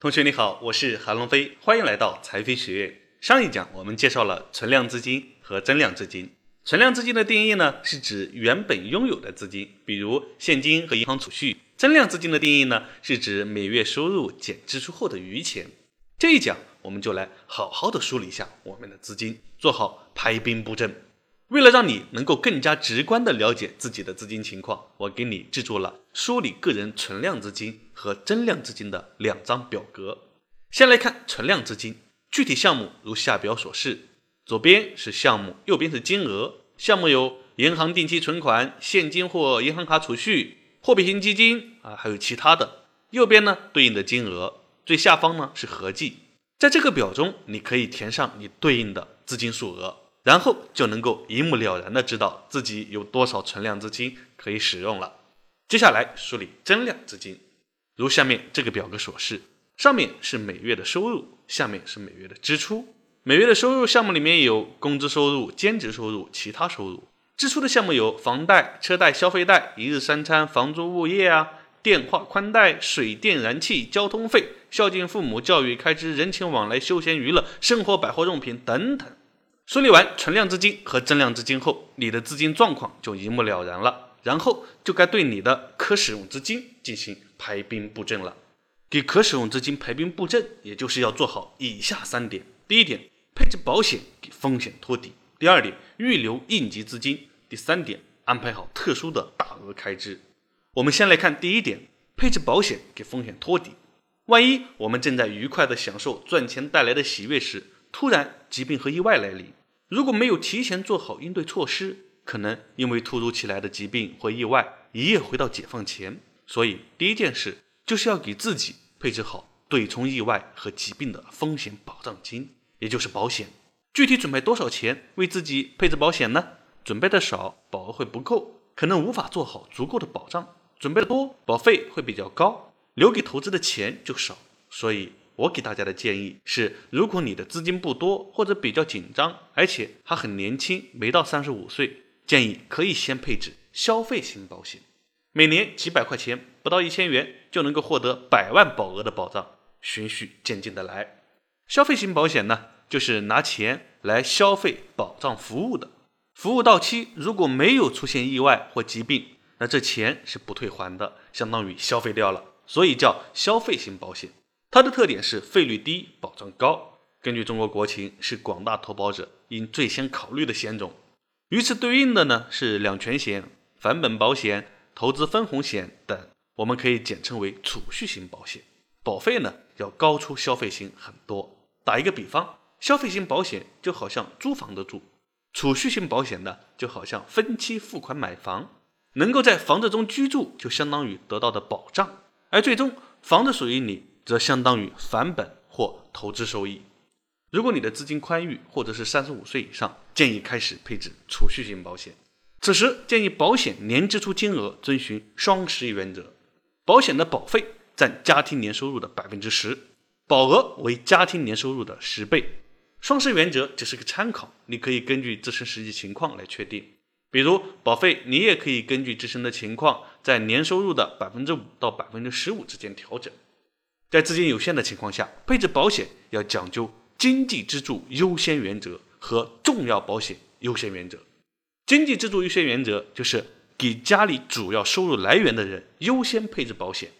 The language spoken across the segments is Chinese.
同学你好，我是韩龙飞，欢迎来到财飞学院。上一讲我们介绍了存量资金和增量资金。存量资金的定义呢，是指原本拥有的资金，比如现金和银行储蓄。增量资金的定义呢，是指每月收入减支出后的余钱。这一讲我们就来好好的梳理一下我们的资金，做好排兵布阵。为了让你能够更加直观地了解自己的资金情况，我给你制作了梳理个人存量资金和增量资金的两张表格。先来看存量资金，具体项目如下表所示，左边是项目，右边是金额。项目有银行定期存款、现金或银行卡储蓄、货币型基金啊，还有其他的。右边呢对应的金额，最下方呢是合计。在这个表中，你可以填上你对应的资金数额。然后就能够一目了然的知道自己有多少存量资金可以使用了。接下来梳理增量资金，如下面这个表格所示，上面是每月的收入，下面是每月的支出。每月的收入项目里面有工资收入、兼职收入、其他收入；支出的项目有房贷、车贷、消费贷、一日三餐、房租、物业啊、电话宽带、水电燃气、交通费、孝敬父母、教育开支、人情往来、休闲娱乐、生活百货用品等等。梳理完存量资金和增量资金后，你的资金状况就一目了然了。然后就该对你的可使用资金进行排兵布阵了。给可使用资金排兵布阵，也就是要做好以下三点：第一点，配置保险给风险托底；第二点，预留应急资金；第三点，安排好特殊的大额开支。我们先来看第一点，配置保险给风险托底。万一我们正在愉快地享受赚钱带来的喜悦时，突然疾病和意外来临。如果没有提前做好应对措施，可能因为突如其来的疾病或意外，一夜回到解放前。所以，第一件事就是要给自己配置好对冲意外和疾病的风险保障金，也就是保险。具体准备多少钱为自己配置保险呢？准备的少，保额会不够，可能无法做好足够的保障；准备的多，保费会比较高，留给投资的钱就少。所以。我给大家的建议是：如果你的资金不多或者比较紧张，而且还很年轻，没到三十五岁，建议可以先配置消费型保险，每年几百块钱，不到一千元就能够获得百万保额的保障，循序渐进的来。消费型保险呢，就是拿钱来消费保障服务的，服务到期如果没有出现意外或疾病，那这钱是不退还的，相当于消费掉了，所以叫消费型保险。它的特点是费率低、保障高。根据中国国情，是广大投保者应最先考虑的险种。与此对应的呢是两全险、返本保险、投资分红险等，我们可以简称为储蓄型保险。保费呢要高出消费型很多。打一个比方，消费型保险就好像租房的住，储蓄型保险呢就好像分期付款买房，能够在房子中居住，就相当于得到的保障，而最终房子属于你。则相当于返本或投资收益。如果你的资金宽裕，或者是三十五岁以上，建议开始配置储蓄型保险。此时建议保险年支出金额遵循双十原则，保险的保费占家庭年收入的百分之十，保额为家庭年收入的十倍。双十原则只是个参考，你可以根据自身实际情况来确定。比如保费，你也可以根据自身的情况，在年收入的百分之五到百分之十五之间调整。在资金有限的情况下，配置保险要讲究经济支柱优先原则和重要保险优先原则。经济支柱优先原则就是给家里主要收入来源的人优先配置保险。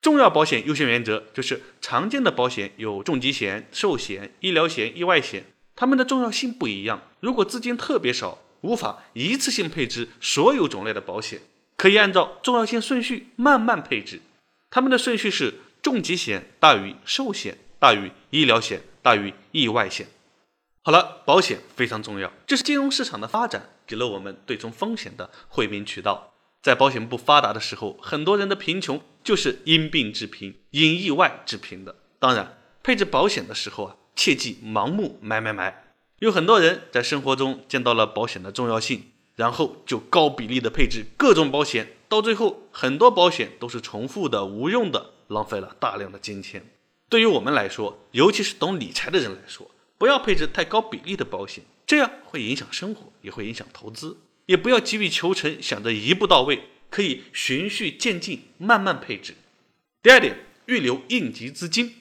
重要保险优先原则就是常见的保险有重疾险、寿险、医疗险、意外险，它们的重要性不一样。如果资金特别少，无法一次性配置所有种类的保险，可以按照重要性顺序慢慢配置。它们的顺序是。重疾险大于寿险大于医疗险大于意外险。好了，保险非常重要，这是金融市场的发展给了我们对冲风险的惠民渠道。在保险不发达的时候，很多人的贫穷就是因病致贫、因意外致贫的。当然，配置保险的时候啊，切忌盲目买买买。有很多人在生活中见到了保险的重要性，然后就高比例的配置各种保险，到最后很多保险都是重复的、无用的。浪费了大量的金钱。对于我们来说，尤其是懂理财的人来说，不要配置太高比例的保险，这样会影响生活，也会影响投资。也不要急于求成，想着一步到位，可以循序渐进，慢慢配置。第二点，预留应急资金。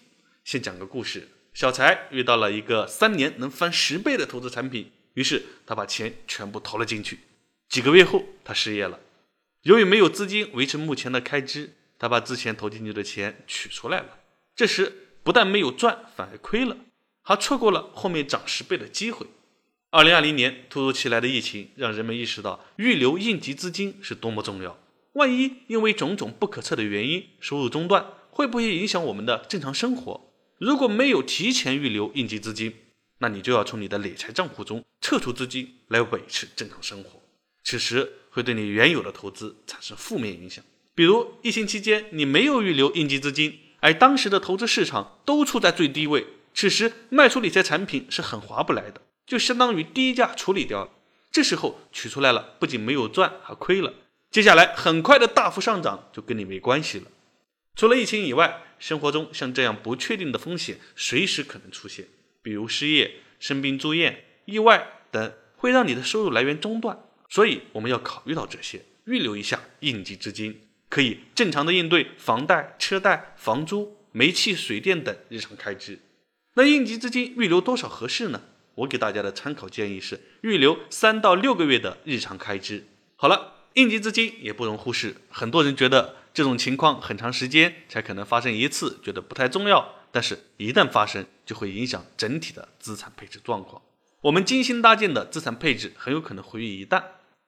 先讲个故事：小财遇到了一个三年能翻十倍的投资产品，于是他把钱全部投了进去。几个月后，他失业了。由于没有资金维持目前的开支，他把之前投进去的钱取出来了。这时不但没有赚，反而亏了，还错过了后面涨十倍的机会。二零二零年突如其来的疫情让人们意识到预留应急资金是多么重要。万一因为种种不可测的原因收入中断，会不会影响我们的正常生活？如果没有提前预留应急资金，那你就要从你的理财账户中撤出资金来维持正常生活。此时会对你原有的投资产生负面影响。比如疫情期间你没有预留应急资金，而当时的投资市场都处在最低位，此时卖出理财产品是很划不来的。就相当于低价处理掉了，这时候取出来了，不仅没有赚，还亏了。接下来很快的大幅上涨就跟你没关系了。除了疫情以外，生活中像这样不确定的风险随时可能出现，比如失业、生病住院、意外等，会让你的收入来源中断。所以我们要考虑到这些，预留一下应急资金，可以正常的应对房贷、车贷、房租、煤气、水电等日常开支。那应急资金预留多少合适呢？我给大家的参考建议是预留三到六个月的日常开支。好了，应急资金也不容忽视。很多人觉得这种情况很长时间才可能发生一次，觉得不太重要。但是，一旦发生，就会影响整体的资产配置状况。我们精心搭建的资产配置很有可能毁于一旦。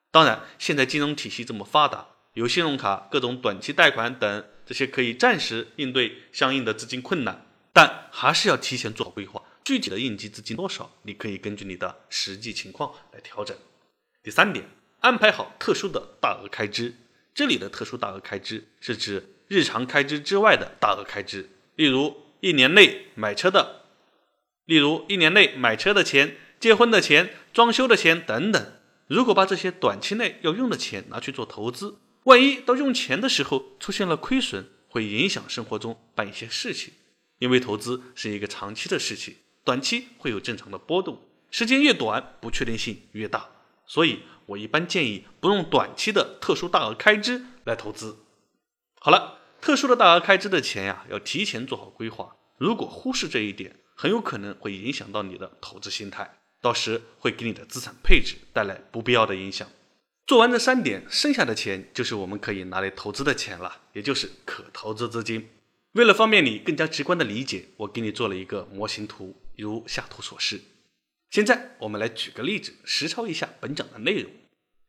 当然，现在金融体系这么发达，有信用卡、各种短期贷款等，这些可以暂时应对相应的资金困难，但还是要提前做好规划。具体的应急资金多少，你可以根据你的实际情况来调整。第三点，安排好特殊的大额开支。这里的特殊大额开支是指日常开支之外的大额开支，例如一年内买车的，例如一年内买车的钱、结婚的钱、装修的钱等等。如果把这些短期内要用的钱拿去做投资，万一到用钱的时候出现了亏损，会影响生活中办一些事情。因为投资是一个长期的事情。短期会有正常的波动，时间越短，不确定性越大，所以我一般建议不用短期的特殊大额开支来投资。好了，特殊的大额开支的钱呀，要提前做好规划。如果忽视这一点，很有可能会影响到你的投资心态，到时会给你的资产配置带来不必要的影响。做完这三点，剩下的钱就是我们可以拿来投资的钱了，也就是可投资资金。为了方便你更加直观的理解，我给你做了一个模型图。如下图所示。现在我们来举个例子，实操一下本讲的内容。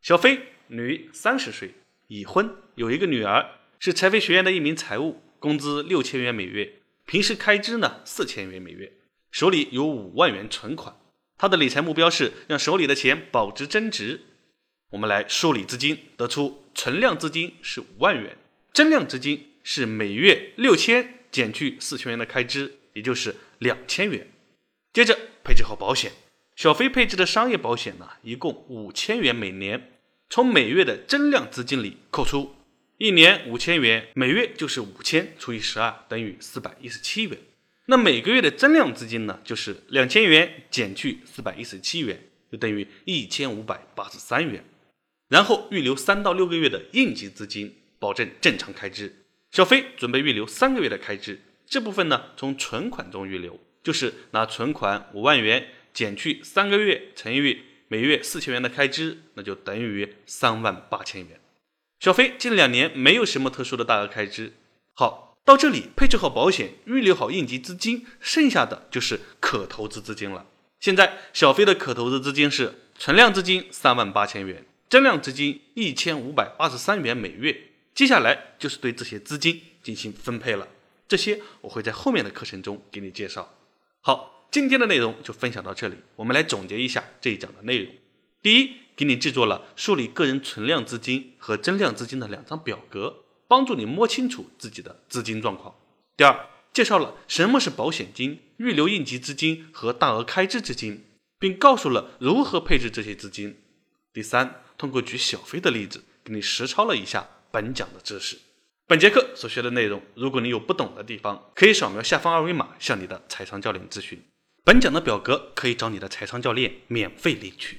小飞，女，三十岁，已婚，有一个女儿，是财飞学院的一名财务，工资六千元每月，平时开支呢四千元每月，手里有五万元存款。她的理财目标是让手里的钱保值增值。我们来梳理资金，得出存量资金是五万元，增量资金是每月六千减去四千元的开支，也就是两千元。接着配置好保险，小飞配置的商业保险呢，一共五千元每年，从每月的增量资金里扣除，一年五千元，每月就是五千除以十二等于四百一十七元。那每个月的增量资金呢，就是两千元减去四百一十七元，就等于一千五百八十三元。然后预留三到六个月的应急资金，保证正常开支。小飞准备预留三个月的开支，这部分呢，从存款中预留。就是拿存款五万元减去三个月乘以每月四千元的开支，那就等于三万八千元。小飞近两年没有什么特殊的大额开支。好，到这里配置好保险，预留好应急资金，剩下的就是可投资资金了。现在小飞的可投资资金是存量资金三万八千元，增量资金一千五百八十三元每月。接下来就是对这些资金进行分配了，这些我会在后面的课程中给你介绍。好，今天的内容就分享到这里。我们来总结一下这一讲的内容。第一，给你制作了梳理个人存量资金和增量资金的两张表格，帮助你摸清楚自己的资金状况。第二，介绍了什么是保险金、预留应急资金和大额开支资金，并告诉了如何配置这些资金。第三，通过举小飞的例子，给你实操了一下本讲的知识。本节课所学的内容，如果你有不懂的地方，可以扫描下方二维码向你的财商教练咨询。本讲的表格可以找你的财商教练免费领取。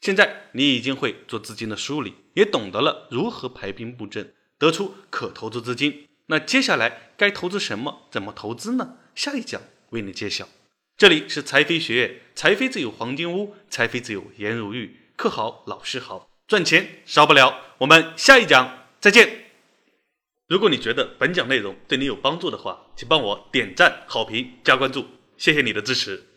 现在你已经会做资金的梳理，也懂得了如何排兵布阵，得出可投资资金。那接下来该投资什么？怎么投资呢？下一讲为你揭晓。这里是财飞学院，财飞自有黄金屋，财飞自有颜如玉，课好老师好，赚钱少不了。我们下一讲再见。如果你觉得本讲内容对你有帮助的话，请帮我点赞、好评、加关注，谢谢你的支持。